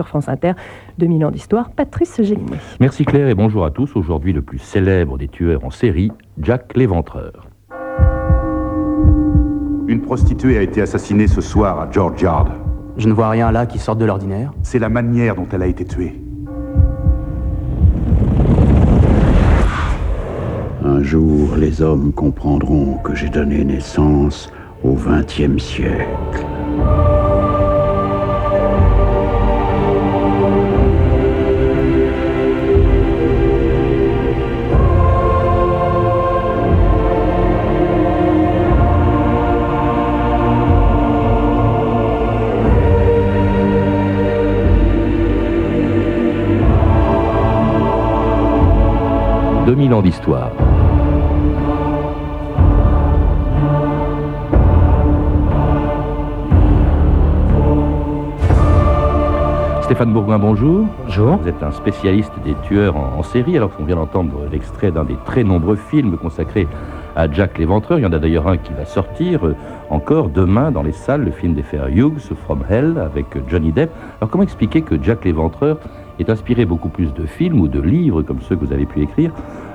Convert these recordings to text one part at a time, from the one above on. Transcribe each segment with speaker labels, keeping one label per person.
Speaker 1: Sur France Inter, 2000 ans d'histoire, Patrice Gélinet.
Speaker 2: Merci Claire et bonjour à tous. Aujourd'hui, le plus célèbre des tueurs en série, Jack l'Éventreur.
Speaker 3: Une prostituée a été assassinée ce soir à George Yard.
Speaker 4: Je ne vois rien là qui sorte de l'ordinaire.
Speaker 3: C'est la manière dont elle a été tuée.
Speaker 5: Un jour, les hommes comprendront que j'ai donné naissance au XXe siècle.
Speaker 2: 2000 ans d'histoire. Stéphane Bourgoin, bonjour.
Speaker 6: Bonjour.
Speaker 2: Vous êtes un spécialiste des tueurs en, série, alors qu'on vient d'entendre l'extrait d'un des très nombreux films consacrés à Jack l'Éventreur. Il y en a d'ailleurs un qui va sortir euh, encore demain dans les salles, le film des frères Hughes, From Hell, avec Johnny Depp. Alors comment expliquer que Jack l'Éventreur est inspiré beaucoup plus de films ou de livres comme ceux que vous avez pu écrire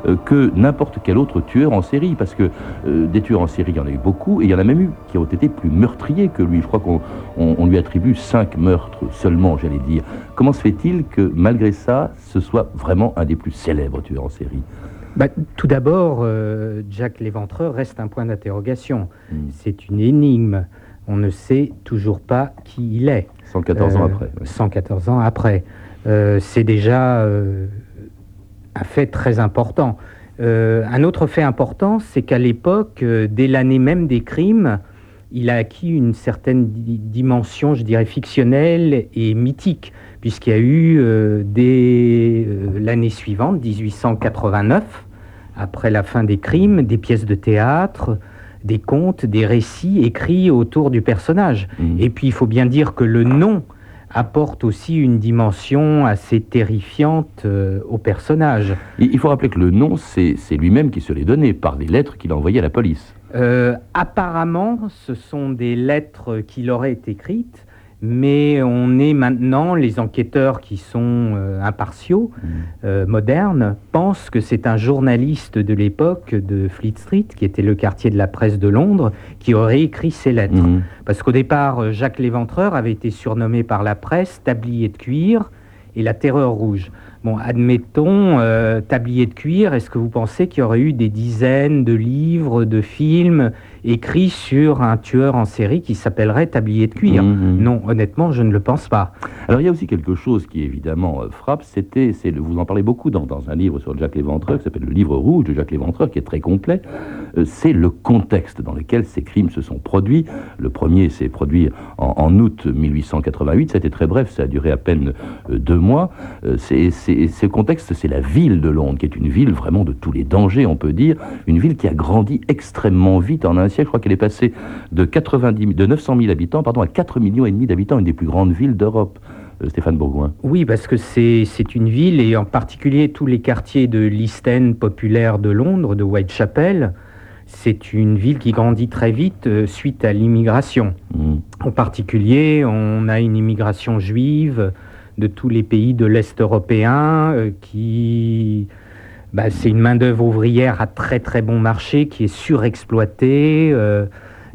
Speaker 2: euh, que n'importe quel autre tueur en série, parce que euh, des tueurs en série, il y en a eu beaucoup, et il y en a même eu qui ont été plus meurtriers que lui. Je crois qu'on lui attribue cinq meurtres seulement, j'allais dire. Comment se fait-il que malgré ça, ce soit vraiment un des plus célèbres tueurs en série?
Speaker 6: Bah, tout d'abord, euh, Jack l'Éventreur reste un point d'interrogation. Hmm. C'est une énigme. On ne sait toujours pas qui il est.
Speaker 2: 114 ans après.
Speaker 6: 114 ans après. Euh, c'est déjà euh, un fait très important. Euh, un autre fait important, c'est qu'à l'époque, dès l'année même des crimes, il a acquis une certaine dimension, je dirais, fictionnelle et mythique, puisqu'il y a eu, dès l'année suivante, 1889, après la fin des crimes, des pièces de théâtre, des contes, des récits écrits autour du personnage. Mmh. Et puis, il faut bien dire que le nom apporte aussi une dimension assez terrifiante euh, au personnage.
Speaker 2: Il faut rappeler que le nom, c'est lui-même qui se l'est donné par des lettres qu'il a envoyées à la police.
Speaker 6: Euh, apparemment, ce sont des lettres qu'il aurait écrites mais on est maintenant, les enquêteurs qui sont euh, impartiaux, mmh. euh, modernes, pensent que c'est un journaliste de l'époque de Fleet Street, qui était le quartier de la presse de Londres, qui aurait écrit ces lettres. Mmh. Parce qu'au départ, euh, Jacques Léventreur avait été surnommé par la presse Tablier de cuir et la Terreur rouge. Bon, admettons, tablier de cuir, est-ce que vous pensez qu'il y aurait eu des dizaines de livres, de films écrit sur un tueur en série qui s'appellerait Tablier de cuir. Mmh, mmh. Non, honnêtement, je ne le pense pas.
Speaker 2: Alors il y a aussi quelque chose qui évidemment euh, frappe, c'était, c'est vous en parlez beaucoup dans, un livre sur Jacques Léventreur, qui s'appelle Le Livre rouge de Jacques Léventreur, qui est très complet, euh, c'est le contexte dans lequel ces crimes se sont produits. Le premier s'est produit en, août 1888, c'était très bref, ça a duré à peine euh, deux mois. c'est, ce contexte, c'est la ville de Londres, qui est une ville vraiment de tous les dangers, on peut dire, une ville qui a grandi extrêmement vite en un je crois qu'elle est passée de, 90, de 900 000 habitants pardon, à 4 millions et demi d'habitants, une des plus grandes villes d'Europe. Euh, Stéphane Bourgoin.
Speaker 6: Oui, parce que c'est une ville, et en particulier tous les quartiers de l'East End populaire de Londres, de Whitechapel, c'est une ville qui grandit très vite euh, suite à l'immigration. Mmh. En particulier, on a une immigration juive de tous les pays de l'Est européen euh, qui bah, c'est une main-d'œuvre ouvrière à très très bon marché qui est surexploitée. Euh,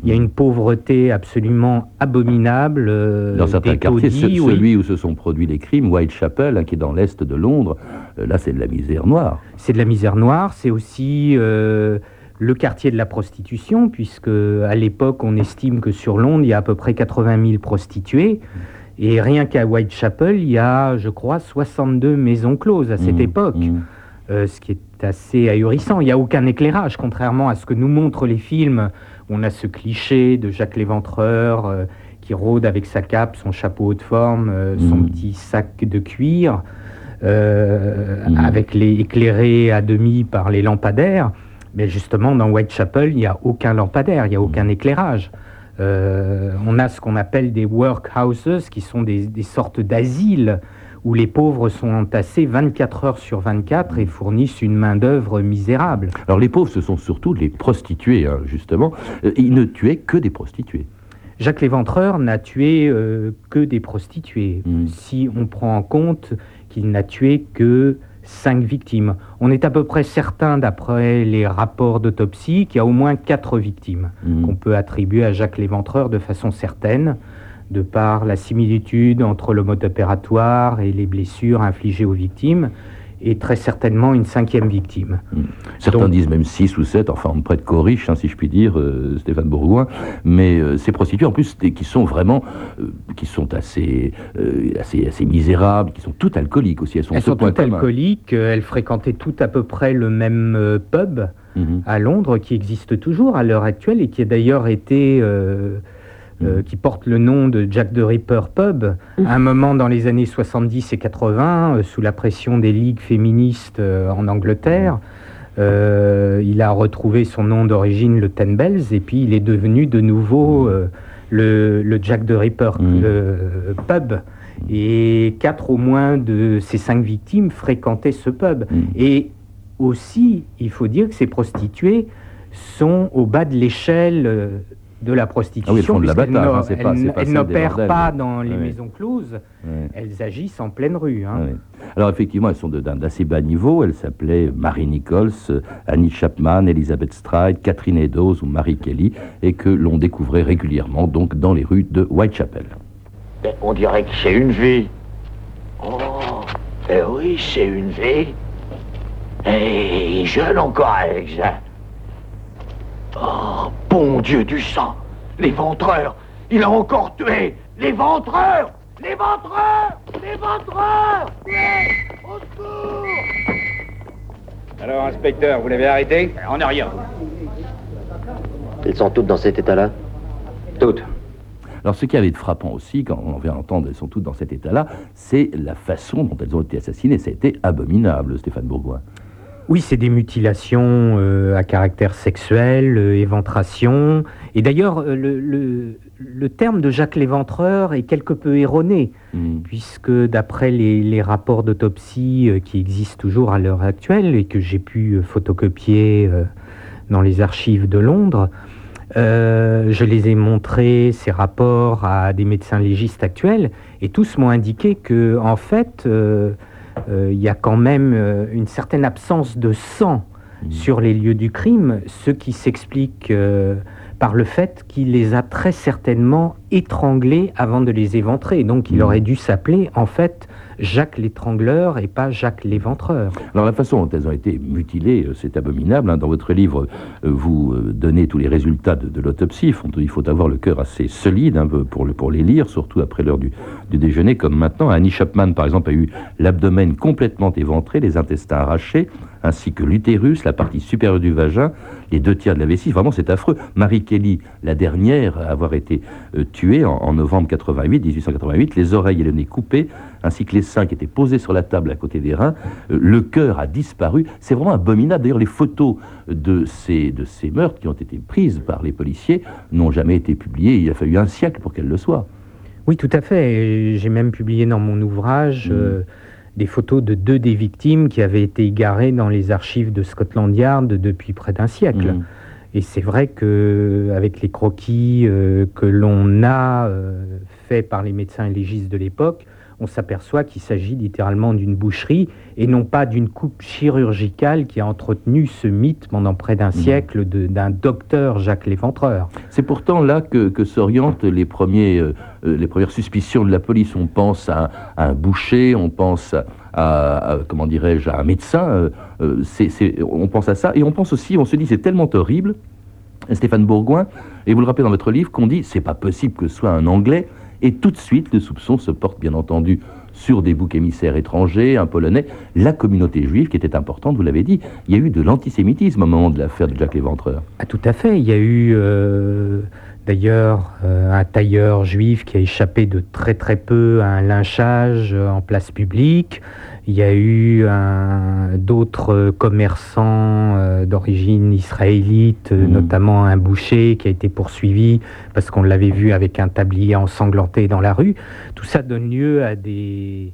Speaker 6: il y a une pauvreté absolument abominable.
Speaker 2: Euh, dans certains quartiers, celui où se sont produits les crimes, Whitechapel, hein, qui est dans l'est de Londres, euh, là c'est de la misère noire.
Speaker 6: C'est de la misère noire, c'est aussi le quartier de la prostitution, puisque à l'époque on estime que sur Londres il y a à peu près 80 000 prostituées. Et rien qu'à Whitechapel, il y a, je crois, 62 maisons closes à cette mmh, époque. Mmh. Euh, ce qui est assez ahurissant. Il n'y a aucun éclairage, contrairement à ce que nous montrent les films. On a ce cliché de Jacques Léventreur euh, qui rôde avec sa cape, son chapeau haute forme, euh, son mm. petit sac de cuir, mm. avec les éclairés à demi par les lampadaires. Mais justement, dans Whitechapel, il n'y a aucun lampadaire, il n'y a aucun mm. éclairage. on a ce qu'on appelle des workhouses, qui sont des, des sortes d'asiles où les pauvres sont entassés 24 heures sur 24 et fournissent une main-d'œuvre misérable.
Speaker 2: Alors les pauvres, ce sont surtout les prostituées, hein, justement. Euh, ils ne tuaient que des prostituées.
Speaker 6: Jacques Léventreur n'a tué euh, que des prostituées,
Speaker 2: Mm.
Speaker 6: si on prend en compte qu'il n'a tué que cinq victimes. On est à peu près certain, d'après les rapports d'autopsie, qu'il y a au moins quatre victimes
Speaker 2: Mhm.
Speaker 6: qu'on peut attribuer à Jacques Léventreur de façon certaine, de par la similitude entre le mode opératoire et les blessures infligées aux victimes, et très certainement une cinquième victime.
Speaker 2: Certains
Speaker 6: Donc-
Speaker 2: disent même 6 ou 7, enfin on prête hein, si je puis dire, euh, Stéphane Bourgoin, mais euh, ces prostituées en plus des- qui sont vraiment, euh, qui sont assez, assez, assez misérables, qui sont toutes alcooliques aussi, elles sont,
Speaker 6: Elles toutes alcooliques, elles fréquentaient toutes à peu près le même pub
Speaker 2: Mhm.
Speaker 6: à Londres qui existe toujours à l'heure actuelle et qui a d'ailleurs été... euh,
Speaker 2: Mhm.
Speaker 6: qui porte le nom de Jack the Ripper Pub, à un moment dans les années 70 et 80, euh, sous la pression des ligues féministes euh, en Angleterre, euh, il a retrouvé son nom d'origine, le Ten Bells, et puis il est devenu de nouveau le, le Jack the Ripper Pub. Et quatre au moins de ces cinq victimes fréquentaient ce pub. Et aussi, il faut dire que ces prostituées sont au bas de l'échelle de la prostitution.
Speaker 2: Ah oui, elles font de
Speaker 6: n'o-
Speaker 2: hein, c'est pas-
Speaker 6: elles
Speaker 2: pas
Speaker 6: n'opèrent pas dans les
Speaker 2: Oui.
Speaker 6: maisons closes, elles agissent en pleine rue. hein.
Speaker 2: Ah oui. Alors effectivement, elles sont de- d'un d'assez bas niveau. Elles s'appelaient Mary Nichols, euh, Annie Chapman, Elizabeth Stride, Catherine Eddowes ou Marie Kelly, et que l'on découvrait régulièrement donc dans les rues de Whitechapel.
Speaker 7: On dirait que c'est une vie. Oh, eh oui, c'est une vie. Et jeune encore, Alex. hein. Oh, bon Dieu du sang. Les ventreurs. Il a encore tué. Les ventreurs. Les ventreurs. Les ventreurs. Oui, Au secours.
Speaker 8: Alors, inspecteur, vous l'avez arrêté?
Speaker 7: On a rien.
Speaker 9: Ils sont toutes dans cet état-là?
Speaker 8: Toutes.
Speaker 2: Alors ce qui avait de frappant aussi, quand on vient d'entendre, elles sont toutes dans cet état-là, c'est la façon dont elles ont été assassinées. Ça a été abominable, Stéphane Bourgoin.
Speaker 6: Oui, c'est des mutilations euh, à caractère sexuel, euh, éventration. Et d'ailleurs, euh, le, le- le terme de Jacques Léventreur est quelque peu erroné,
Speaker 2: Mhm.
Speaker 6: puisque d'après les, les rapports d'autopsie qui existent toujours à l'heure actuelle et que j'ai pu photocopier dans les archives de Londres, euh, je les ai montrés, ces rapports, à des médecins légistes actuels, et tous m'ont indiqué que, en fait, euh, il y a quand même euh, une certaine absence de sang
Speaker 2: Mhm.
Speaker 6: sur les lieux du crime, ce qui s'explique euh, par le fait qu'il les a très certainement étranglés avant de les éventrer. Donc il
Speaker 2: Mhm.
Speaker 6: aurait dû s'appeler en fait Jacques l'étrangleur et pas Jacques l'éventreur.
Speaker 2: Alors la façon dont elles ont été mutilées, euh, c'est abominable. hein. Dans votre livre, euh, vous euh, donnez tous les résultats de, de l'autopsie. Il faut, il faut avoir le cœur assez solide hein, pour, le- pour les lire, surtout après l'heure du, du déjeuner, comme maintenant. Annie Chapman, par exemple, a eu l'abdomen complètement éventré, les intestins arrachés, ainsi que l'utérus, la partie supérieure du vagin, les deux tiers de la vessie. Vraiment, c'est affreux. Marie Kelly, la dernière à avoir été euh, tuée en, en novembre 88, 1888, les oreilles et le nez coupés, ainsi que les seins qui étaient posés sur la table à côté des reins. Euh, le cœur a disparu. C'est vraiment abominable. D'ailleurs, les photos de ces, de ces meurtres qui ont été prises par les policiers n'ont jamais été publiées. Il a fallu un siècle pour qu'elles le soient.
Speaker 6: Oui, tout à fait. J'ai même publié dans mon ouvrage
Speaker 2: Mhm.
Speaker 6: euh, des photos de deux des victimes qui avaient été égarées dans les archives de Scotland Yard depuis près d'un siècle.
Speaker 2: Mhm.
Speaker 6: Et c'est vrai que avec les croquis euh, que l'on a euh, faits par les médecins légistes de l'époque, on s'aperçoit qu'il s'agit littéralement d'une boucherie et non pas d'une coupe chirurgicale qui a entretenu ce mythe pendant près d'un siècle de- d'un docteur Jacques Léventreur.
Speaker 2: C'est pourtant là que, que s'orientent les, premiers, euh, euh, les premières suspicions de la police. On pense à, à un boucher, on pense à, à- comment dirais-je, à un médecin. euh, euh, on pense à ça et on pense aussi, on se dit c'est tellement horrible. Stéphane Bourgoin, et vous le rappelez dans votre livre, qu'on dit c'est pas possible que ce soit un Anglais, et tout de suite le soupçon se porte bien entendu sur des boucs émissaires étrangers, un Polonais, la communauté juive qui était importante, vous l'avez dit. Il y a eu de l'antisémitisme au moment de l'affaire de Jacques Léventreur.
Speaker 6: Ah, tout à fait. Il y a eu euh, d'ailleurs euh, un tailleur juif qui a échappé de très très peu à un lynchage euh, en place publique. Il y a eu d'autres commerçants euh, d'origine israélite,
Speaker 2: Mhm.
Speaker 6: notamment un boucher qui a été poursuivi parce qu'on l'avait vu avec un tablier ensanglanté dans la rue. Tout ça donne lieu à des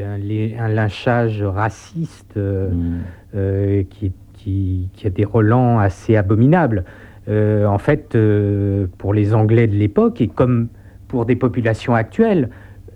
Speaker 6: un lynchage raciste euh,
Speaker 2: Mm.
Speaker 6: euh, qui, qui, qui a des relents assez abominables. Euh, en fait, euh, pour les Anglais de l'époque, et comme pour des populations actuelles,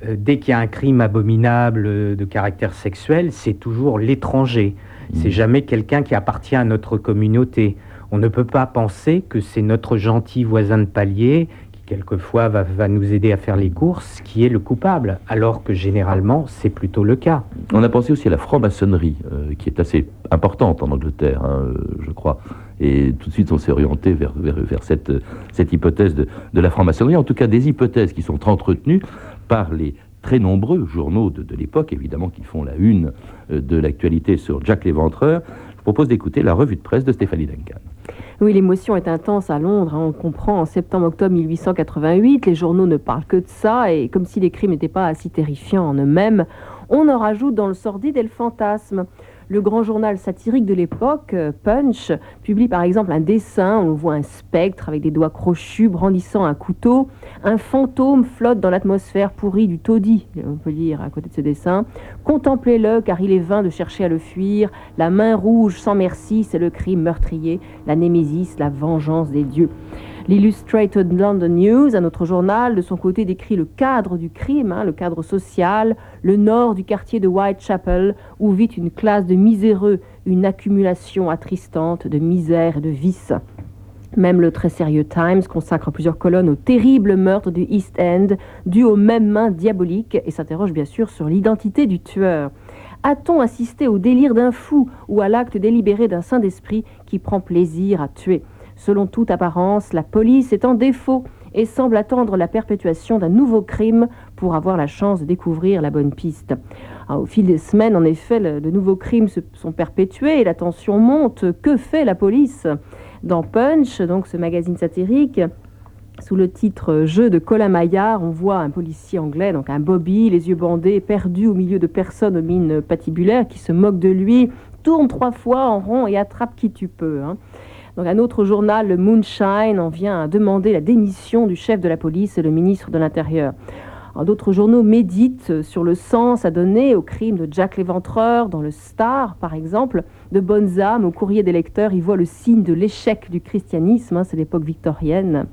Speaker 6: euh, dès qu'il y a un crime abominable de caractère sexuel, c'est toujours l'étranger. C'est jamais quelqu'un qui appartient à notre communauté. On ne peut pas penser que c'est notre gentil voisin de palier quelquefois va, va nous aider à faire les courses qui est le coupable, alors que généralement c'est plutôt le cas.
Speaker 2: On a pensé aussi à la franc-maçonnerie, euh, qui est assez importante en Angleterre, hein, euh, je crois. Et tout de suite, on s'est orienté vers, vers, vers cette, cette hypothèse de, de la franc-maçonnerie, en tout cas des hypothèses qui sont entretenues par les très nombreux journaux de, de l'époque, évidemment, qui font la une euh, de l'actualité sur Jack l'Éventreur. Je propose d'écouter la revue de presse de Stéphanie Duncan.
Speaker 1: Oui, l'émotion est intense à Londres. hein. On comprend en septembre-octobre 1888, les journaux ne parlent que de ça, et comme si les crimes n'étaient pas si terrifiants en eux-mêmes, on en rajoute dans le sordide et le fantasme. Le grand journal satirique de l'époque, euh, Punch, publie par exemple un dessin, on voit un spectre avec des doigts crochus brandissant un couteau. Un fantôme flotte dans l'atmosphère pourrie du taudis, on peut lire à côté de ce dessin. Contemplez-le car il est vain de chercher à le fuir. La main rouge sans merci, c'est le crime meurtrier, la némésis, la vengeance des dieux. L'Illustrated London News, un autre journal, de son côté décrit le cadre du crime, hein, le cadre social, le nord du quartier de Whitechapel, où vit une classe de miséreux, une accumulation attristante de misère et de vices. Même le très sérieux Times consacre plusieurs colonnes au terrible meurtre du East End, dû aux mêmes mains diaboliques, et s'interroge bien sûr sur l'identité du tueur. A-t-on assisté au délire d'un fou ou à l'acte délibéré d'un saint d'esprit qui prend plaisir à tuer? Selon toute apparence, la police est en défaut et semble attendre la perpétuation d'un nouveau crime pour avoir la chance de découvrir la bonne piste. Ah, au fil des semaines, en effet, de nouveaux crimes se sont perpétués et la tension monte. Que fait la police? Dans Punch, donc ce magazine satirique, sous le titre Jeu de Colin Maillard, on voit un policier anglais, donc un Bobby, les yeux bandés, perdu au milieu de personnes aux mines patibulaires qui se moquent de lui, tourne trois fois en rond et attrape qui tu peux. hein. Donc un autre journal, le Moonshine, en vient à demander la démission du chef de la police et le ministre de l'Intérieur. D'autres journaux méditent sur le sens à donner au crime de Jack l'Éventreur. Dans le Star, par exemple, de bonnes âmes, au courrier des lecteurs, ils voient le signe de l'échec du christianisme, hein, c'est l'époque victorienne.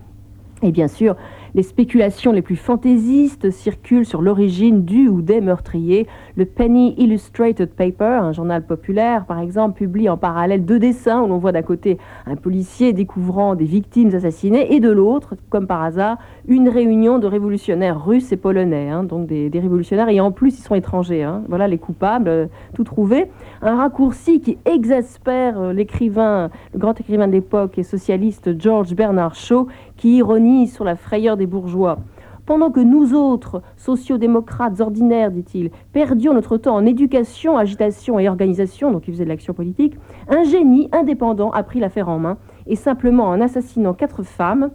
Speaker 1: Et bien sûr, les spéculations les plus fantaisistes circulent sur l'origine du ou des meurtriers. Le Penny Illustrated Paper, un journal populaire par exemple, publie en parallèle deux dessins où l'on voit d'un côté un policier découvrant des victimes assassinées et de l'autre, comme par hasard, une réunion de révolutionnaires russes et polonais, hein, donc des, révolutionnaires et en plus ils sont étrangers. hein. Voilà les coupables, euh, tout trouvé. Un raccourci qui exaspère euh, l'écrivain, le grand écrivain de l'époque et socialiste George Bernard Shaw, qui ironise sur la frayeur des bourgeois. Pendant que nous autres, sociodémocrates ordinaires, dit-il, perdions notre temps en éducation, agitation et organisation, donc il faisait de l'action politique, un génie indépendant a pris l'affaire en main et simplement en assassinant quatre femmes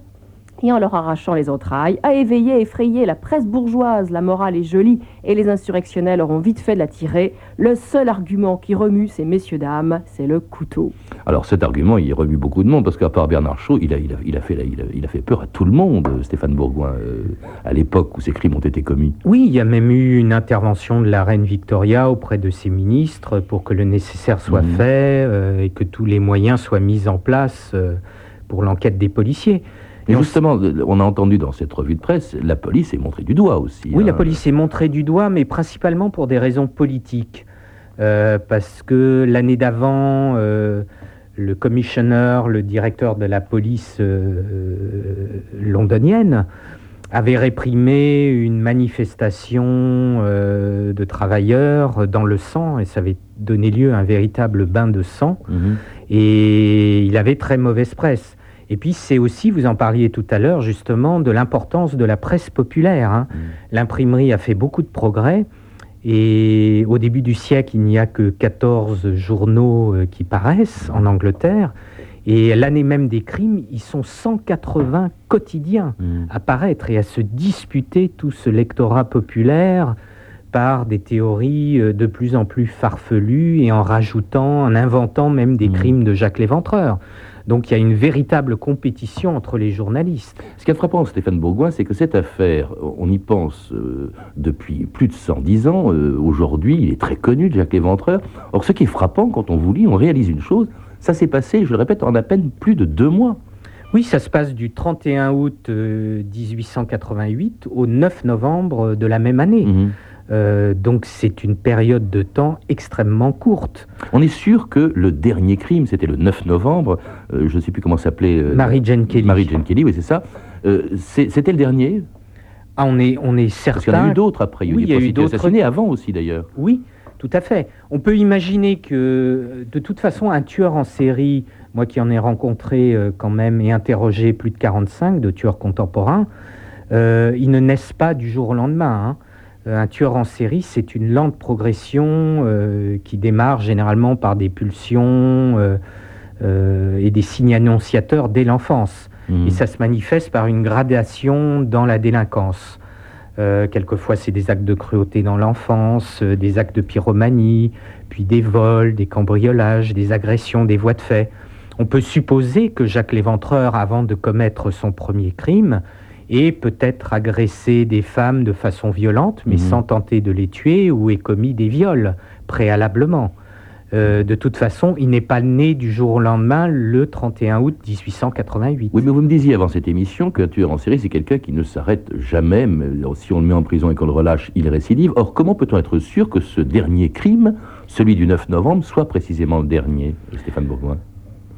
Speaker 1: et en leur arrachant les entrailles, a éveillé et effrayé la presse bourgeoise. La morale est jolie et les insurrectionnels auront vite fait de la tirer. Le seul argument qui remue ces messieurs dames, c'est le couteau.
Speaker 2: Alors cet argument, il remue beaucoup de monde, parce qu'à part Bernard Shaw, il a, il, a, il, a fait, la- il, a, il a fait peur à tout le monde, euh, Stéphane Bourgoin, euh, à l'époque où ces crimes ont été commis.
Speaker 6: Oui, il y a même eu une intervention de la reine Victoria auprès de ses ministres pour que le nécessaire soit
Speaker 2: Mhm.
Speaker 6: fait euh, et que tous les moyens soient mis en place euh, pour l'enquête des policiers.
Speaker 2: Justement, on a entendu dans cette revue de presse, la police est montrée du doigt aussi.
Speaker 6: Oui,
Speaker 2: hein.
Speaker 6: la police est montrée du doigt, mais principalement pour des raisons politiques. Euh, parce que l'année d'avant, euh, le commissioner, le directeur de la police euh, londonienne, avait réprimé une manifestation euh, de travailleurs dans le sang, et ça avait donné lieu à un véritable bain de sang,
Speaker 2: Mhm.
Speaker 6: et il avait très mauvaise presse. Et puis c'est aussi, vous en parliez tout à l'heure justement, de l'importance de la presse populaire. hein. L'imprimerie a fait beaucoup de progrès. Et au début du siècle, il n'y a que 14 journaux euh, qui paraissent en Angleterre. Et l'année même des crimes, ils sont 180 quotidiens
Speaker 2: Mhm.
Speaker 6: à paraître et à se disputer tout ce lectorat populaire par des théories euh, de plus en plus farfelues et en rajoutant, en inventant même des
Speaker 2: Mhm.
Speaker 6: crimes de Jacques Léventreur. Donc il y a une véritable compétition entre les journalistes.
Speaker 2: Ce qui est frappant, Stéphane Bourgoin, c'est que cette affaire, on y pense euh, depuis plus de 110 ans. euh, Aujourd'hui, il est très connu, Jacques Léventreur. Or, ce qui est frappant, quand on vous lit, on réalise une chose. Ça s'est passé, je le répète, en à peine plus de deux mois.
Speaker 6: Oui, ça se passe du 31 août 1888 au 9 novembre de la même année.
Speaker 2: Mhm.
Speaker 6: Euh, donc c'est une période de temps extrêmement courte.
Speaker 2: On est sûr que le dernier crime, c'était le 9 novembre, euh, je ne sais plus comment s'appelait... euh,
Speaker 6: Marie Jane Kelly.
Speaker 2: Marie Jane Kelly, oui, c'est ça. C'était le dernier?
Speaker 6: Ah, on est, on est
Speaker 2: Parce qu'il y en a
Speaker 6: certain.
Speaker 2: eu d'autres après. Il y a eu
Speaker 6: Oui, y a eu d'autres.
Speaker 2: assassinées avant aussi, d'ailleurs.
Speaker 6: Oui, tout à fait. On peut imaginer que, de toute façon, un tueur en série, moi qui en ai rencontré quand même et interrogé plus de 45 de tueurs contemporains, ils ne naissent pas du jour au lendemain. hein. Un tueur en série, c'est une lente progression euh, qui démarre généralement par des pulsions euh, euh, et des signes annonciateurs dès l'enfance.
Speaker 2: Mhm.
Speaker 6: Et ça se manifeste par une gradation dans la délinquance. Euh, quelquefois, c'est des actes de cruauté dans l'enfance, euh, des actes de pyromanie, puis des vols, des cambriolages, des agressions, des voies de fait. On peut supposer que Jacques Léventreur, avant de commettre son premier crime, ait peut-être agressé des femmes de façon violente, mais
Speaker 2: Mhm.
Speaker 6: sans tenter de les tuer, ou ait commis des viols préalablement. Euh, de toute façon, il n'est pas né du jour au lendemain le 31 août 1888.
Speaker 2: Oui, mais vous me disiez avant cette émission qu'un tueur en série, c'est quelqu'un qui ne s'arrête jamais. mais si on le met en prison et qu'on le relâche, il récidive. Or, comment peut-on être sûr que ce dernier crime, celui du 9 novembre, soit précisément le dernier, Stéphane Bourgoin?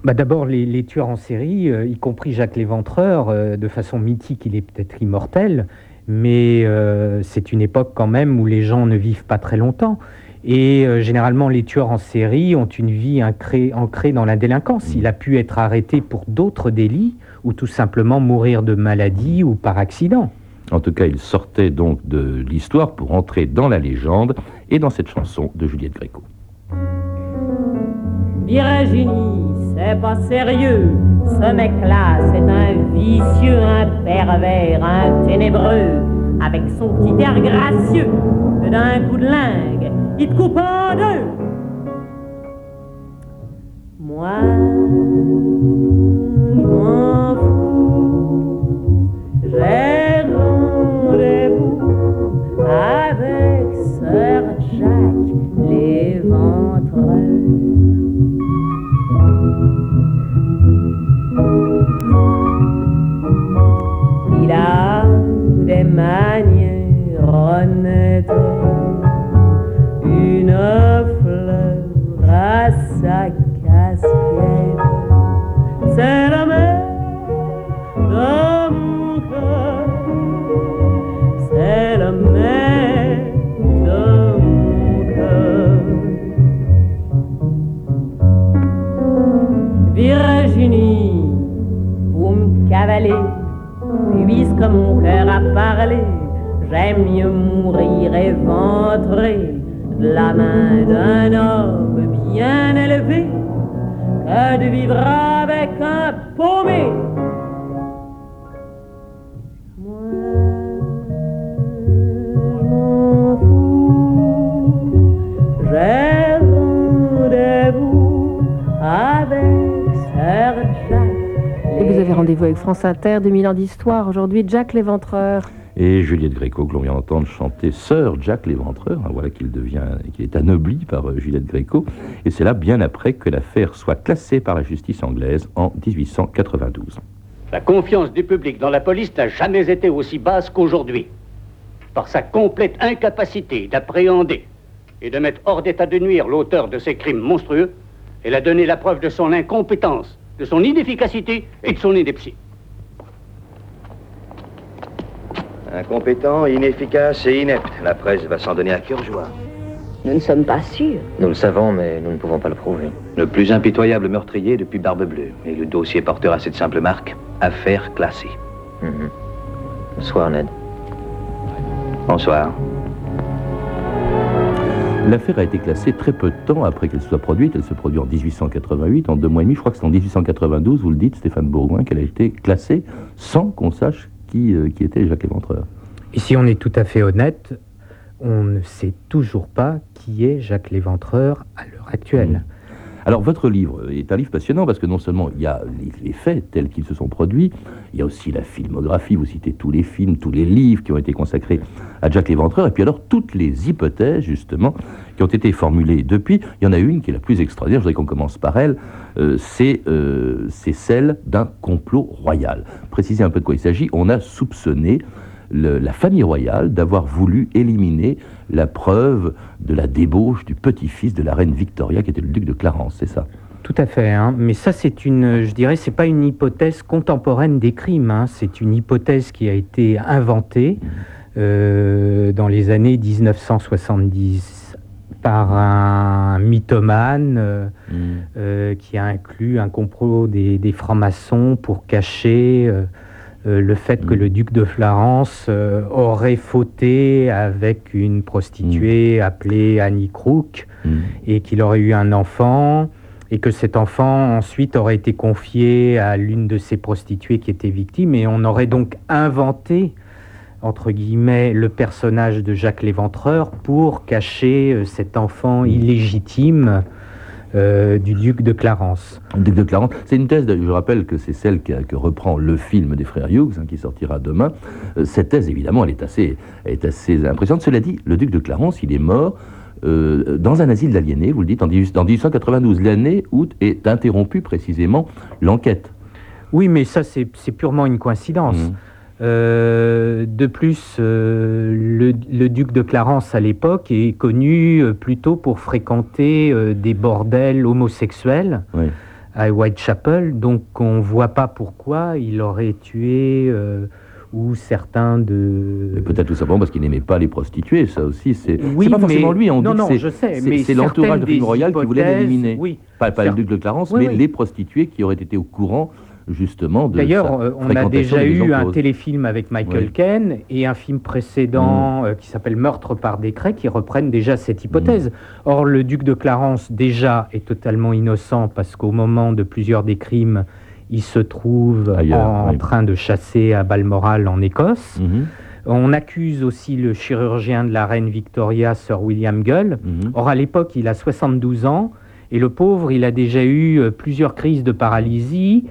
Speaker 6: Bah D'abord, les, les tueurs en série, euh, y compris Jacques Léventreur, euh, de façon mythique, il est peut-être immortel, mais euh, c'est une époque quand même où les gens ne vivent pas très longtemps. Et euh, généralement, les tueurs en série ont une vie ancrée, ancrée dans la délinquance. Il a pu être arrêté pour d'autres délits ou tout simplement mourir de maladie ou par accident.
Speaker 2: En tout cas, il sortait donc de l'histoire pour entrer dans la légende et dans cette chanson de Juliette Gréco.
Speaker 9: Virginie, c'est pas sérieux. Ce mec-là, c'est un vicieux, un pervers, un ténébreux. Avec son petit air gracieux, que d'un coup de lingue, il te coupe en deux. Moi, des manières honnêtes, j'aime mieux mourir éventré de la main d'un homme bien élevé que de vivre avec un paumé.
Speaker 1: Et vous avez rendez-vous avec France Inter, 2000 ans d'histoire. Aujourd'hui, Jack l'Éventreur.
Speaker 2: Et Juliette Gréco, que l'on vient d'entendre chanter Sœur Jack l'Éventreur, hein, voilà qu'il devient, qu'il est anobli par euh, Juliette Gréco, et c'est là bien après que l'affaire soit classée par la justice anglaise en 1892.
Speaker 10: La confiance du public dans la police n'a jamais été aussi basse qu'aujourd'hui. Par sa complète incapacité d'appréhender et de mettre hors d'état de nuire l'auteur de ces crimes monstrueux, elle a donné la preuve de son incompétence, de son inefficacité et de son ineptie.
Speaker 11: Incompétent, inefficace et inepte. La presse va s'en donner à cœur joie.
Speaker 12: Nous ne sommes pas sûrs.
Speaker 11: Nous le savons, mais nous ne pouvons pas le prouver. Le plus impitoyable meurtrier depuis Barbe Bleue. Et le dossier portera cette simple marque affaire classée. Bonsoir, Ned. Bonsoir.
Speaker 2: L'affaire a été classée très peu de temps après qu'elle soit produite. Elle se produit en 1888, en deux mois et demi. Je crois que c'est en 1892, vous le dites, Stéphane Bourgoin, qu'elle a été classée sans qu'on sache qui, euh, qui était Jacques Léventreur.
Speaker 6: Et si on est tout à fait honnête, on ne sait toujours pas qui est Jacques Léventreur à l'heure actuelle.
Speaker 2: Alors, votre livre est un livre passionnant parce que non seulement il y a les, faits tels qu'ils se sont produits, il y a aussi la filmographie, vous citez tous les films, tous les livres qui ont été consacrés à Jack l'Éventreur, et puis alors toutes les hypothèses, justement, qui ont été formulées depuis. Il y en a une qui est la plus extraordinaire, je voudrais qu'on commence par elle, euh, c'est euh, c'est celle d'un complot royal. Précisez un peu de quoi il s'agit. On a soupçonné le- la famille royale d'avoir voulu éliminer la preuve de la débauche du petit-fils de la reine Victoria, qui était le duc de Clarence, c'est ça?
Speaker 6: Tout à fait, hein. mais ça c'est une, je dirais, c'est pas une hypothèse contemporaine des crimes, hein. c'est une hypothèse qui a été inventée euh, dans les années 1970 par un mythomane euh, euh, qui a inclus un complot des, des francs-maçons pour cacher euh, le fait que le duc de Florence euh, aurait fauté avec une prostituée appelée Annie Crook et qu'il aurait eu un enfant et que cet enfant ensuite aurait été confié à l'une de ces prostituées qui était victime. Et on aurait donc inventé entre guillemets le personnage de Jacques l'Éventreur pour cacher euh, cet enfant illégitime euh, du duc de Clarence.
Speaker 2: Le duc de Clarence, c'est une thèse, je rappelle que c'est celle que, que reprend le film des frères Hughes, hein, qui sortira demain. Euh, cette thèse, évidemment, elle est, assez, elle est assez impressionnante. Cela dit, le duc de Clarence, il est mort euh, dans un asile d'aliénés, vous le dites, en 18 en 1892, l'année où est interrompue précisément l'enquête.
Speaker 6: Oui, mais ça c'est purement une coïncidence.
Speaker 2: Mhm.
Speaker 6: Euh, de plus, euh, le, le duc de Clarence à l'époque est connu euh, plutôt pour fréquenter des bordels homosexuels
Speaker 2: Oui.
Speaker 6: à Whitechapel, donc on voit pas pourquoi il aurait tué ou certains de.
Speaker 2: Peut-être tout simplement parce qu'il n'aimait pas les prostituées, ça aussi, c'est
Speaker 6: Oui,
Speaker 2: pas forcément
Speaker 6: mais-
Speaker 2: lui, on
Speaker 6: non, non, je sais,
Speaker 2: c'est- l'entourage de Royal qui voulait l'éliminer.
Speaker 6: oui.
Speaker 2: Pas, pas le duc de Clarence,
Speaker 6: Oui,
Speaker 2: mais
Speaker 6: oui.
Speaker 2: les prostituées qui auraient été au courant justement de
Speaker 6: D'ailleurs, euh, on a déjà eu un téléfilm avec Michael
Speaker 2: Oui.
Speaker 6: Ken et un film précédent euh, qui s'appelle Meurtre par décret qui reprennent déjà cette hypothèse. Or, le duc de Clarence, déjà, est totalement innocent parce qu'au moment de plusieurs des crimes, il se trouve
Speaker 2: Ailleurs,
Speaker 6: en
Speaker 2: oui.
Speaker 6: train de chasser à Balmoral en Écosse.
Speaker 2: Mhm.
Speaker 6: On accuse aussi le chirurgien de la reine Victoria, Sir William Gull.
Speaker 2: Mhm.
Speaker 6: Or, à l'époque, il a 72 ans et le pauvre, il a déjà eu euh, plusieurs crises de paralysie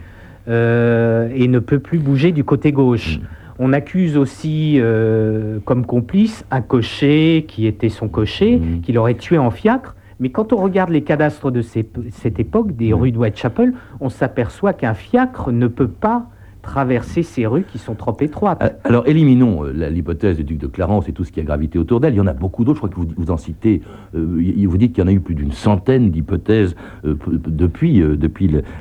Speaker 6: euh, et ne peut plus bouger du côté gauche. On accuse aussi euh, comme complice un cocher qui était son cocher, qu'il aurait tué en fiacre. Mais quand on regarde les cadastres de ces- cette époque, des rues de Whitechapel, on s'aperçoit qu'un fiacre ne peut pas traverser ces rues qui sont trop étroites.
Speaker 2: Euh, Alors, éliminons euh, l'hypothèse du duc de Clarence et tout ce qui a gravité autour d'elle. Il y en a beaucoup d'autres. Je crois que vous, en citez. euh, vous dites qu'il y en a eu plus d'une centaine d'hypothèses depuis,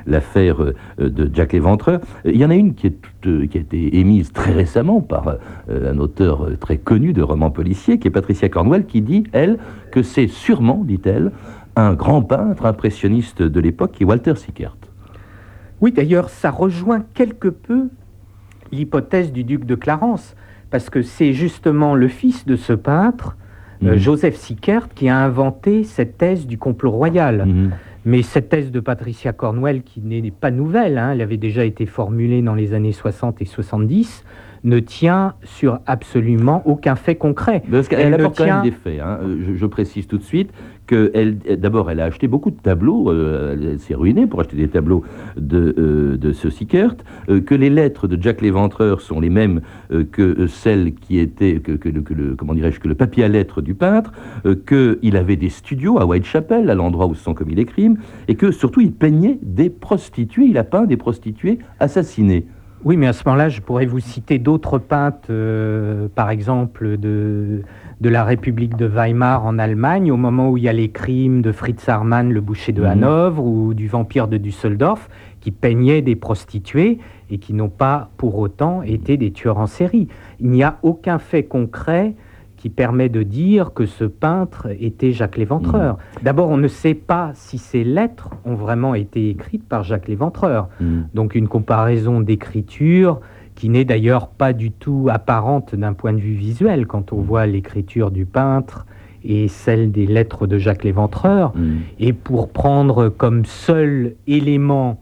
Speaker 2: l'affaire de Jack l'Éventreur. Il y en a une qui, qui a été émise très récemment par un auteur très connu de romans policiers, qui est Patricia Cornwell, qui dit, elle, que c'est sûrement, dit-elle, un grand peintre impressionniste de l'époque qui est Walter Sickert.
Speaker 6: Oui, d'ailleurs, ça rejoint quelque peu l'hypothèse du duc de Clarence, parce que c'est justement le fils de ce peintre, euh,
Speaker 2: Mhm.
Speaker 6: Joseph Sickert, qui a inventé cette thèse du complot royal.
Speaker 2: Mhm.
Speaker 6: Mais cette thèse de Patricia Cornwell, qui n'est pas nouvelle, hein, elle avait déjà été formulée dans les années 60 et 70, ne tient sur absolument aucun fait concret.
Speaker 2: Parce
Speaker 6: Elle ne
Speaker 2: apporte quand
Speaker 6: tient-
Speaker 2: même des faits. hein. Euh, Je, je précise tout de suite que elle, elle- d'abord, elle a acheté beaucoup de tableaux. euh, elle s'est ruinée pour acheter des tableaux de, euh, de ce Sickert. euh, que les lettres de Jack l'Éventreur sont les mêmes que celles qui étaient que, que le, que le- comment dirais-je que le papier à lettres du peintre. euh, que il avait des studios à Whitechapel, à l'endroit où se sont commis les crimes, et que surtout il peignait des prostituées. Il a peint des prostituées assassinées.
Speaker 6: Oui, mais à ce moment-là, je pourrais vous citer d'autres peintres, euh, par exemple de, de la République de Weimar en Allemagne, au moment où il y a les crimes de Fritz Hartmann, le boucher de
Speaker 2: Mhm.
Speaker 6: Hanovre, ou du vampire de Düsseldorf, qui peignaient des prostituées et qui n'ont pas pour autant été des tueurs en série. Il n'y a aucun fait concret qui permet de dire que ce peintre était Jacques Léventreur. D'abord, on ne sait pas si ces lettres ont vraiment été écrites par Jacques Léventreur. Donc une comparaison d'écriture qui n'est d'ailleurs pas du tout apparente d'un point de vue visuel quand on voit l'écriture du peintre et celle des lettres de Jacques Léventreur. Et pour prendre comme seul élément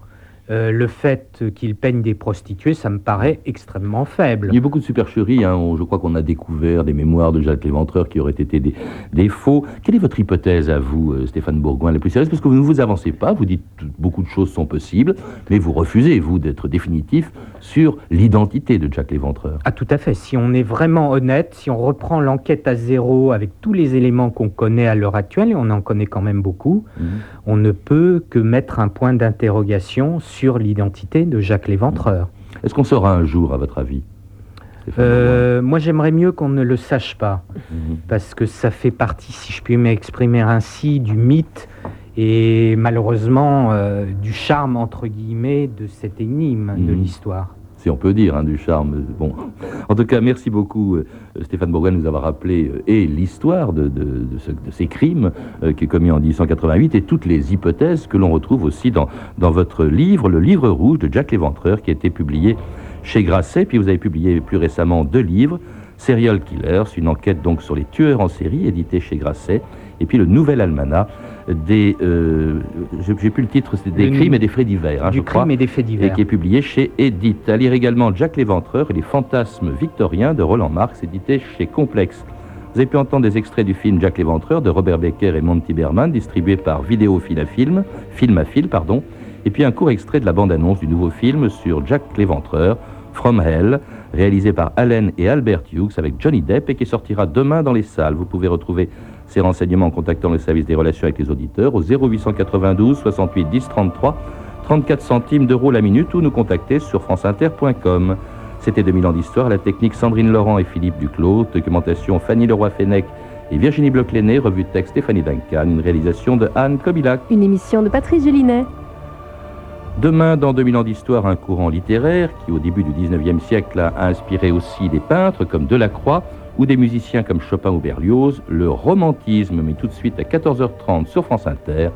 Speaker 6: euh, le fait qu'il peigne des prostituées, ça me paraît extrêmement faible.
Speaker 2: Il y a beaucoup de supercheries. Hein. On- Je crois qu'on a découvert des mémoires de Jacques Léventreur qui auraient été des, des faux. Quelle est votre hypothèse à vous, euh, Stéphane Bourgoin, la plus sérieuse? Parce que vous ne vous avancez pas, vous dites que beaucoup de choses sont possibles, mais vous refusez, vous, d'être définitif sur l'identité de Jacques Léventreur.
Speaker 6: Ah tout à fait. Si on est vraiment honnête, si on reprend l'enquête à zéro avec tous les éléments qu'on connaît à l'heure actuelle, et on en connaît quand même beaucoup, on ne peut que mettre un point d'interrogation sur l'identité de Jacques Léventreur.
Speaker 2: Est-ce qu'on saura un jour, à votre avis
Speaker 6: Euh, moi, j'aimerais mieux qu'on ne le sache pas,
Speaker 2: Mhm.
Speaker 6: parce que ça fait partie, si je puis m'exprimer ainsi, du mythe et malheureusement euh, du charme, entre guillemets, de cette énigme de
Speaker 2: Mhm.
Speaker 6: l'histoire.
Speaker 2: Si on peut dire, hein, du charme. Bon, en tout cas, merci beaucoup, euh, Stéphane Bourgoin, de nous avoir rappelé euh, et l'histoire de, de- de ce- de ces crimes euh, qui est commis en 1888 et toutes les hypothèses que l'on retrouve aussi dans, dans votre livre, le livre rouge de Jacques Léventreur, qui a été publié chez Grasset. Puis vous avez publié plus récemment deux livres, Serial Killers, une enquête donc sur les tueurs en série, édité chez Grasset, et puis le nouvel almanach des, euh, j'ai plus le titre, c'est des
Speaker 6: Le-
Speaker 2: crimes et des faits divers, hein,
Speaker 6: du
Speaker 2: je crois
Speaker 6: crime et des faits
Speaker 2: et
Speaker 6: divers.
Speaker 2: qui est publié chez Edith. À lire également Jack Léventreur et les fantasmes victoriens de Roland Marx, édité chez Complexe. Vous avez pu entendre des extraits du film Jack Léventreur de Robert Becker et Monty Berman, distribué par Vidéophile à Film, Film à Fil, pardon, et puis un court extrait de la bande-annonce du nouveau film sur Jack Léventreur, From Hell, réalisé par Allen et Albert Hughes avec Johnny Depp et qui sortira demain dans les salles. Vous pouvez retrouver ces renseignements en contactant le service des relations avec les auditeurs au 0892 68 10 33 34 centimes d'euros la minute ou nous contacter sur franceinter.com. C'était 2000 ans d'histoire, la technique Sandrine Laurent et Philippe Duclos, documentation Fanny Leroy-Fennec et Virginie Bloch-Léné, revue de texte Stéphanie Duncan, une réalisation de Anne Kobilac.
Speaker 1: Une émission de Patrice Gélinet.
Speaker 2: Demain, dans 2000 ans d'histoire, un courant littéraire qui, au début du 19e siècle, a inspiré aussi des peintres comme Delacroix ou des musiciens comme Chopin ou Berlioz, le romantisme, mais tout de suite à 14h30 sur France Inter,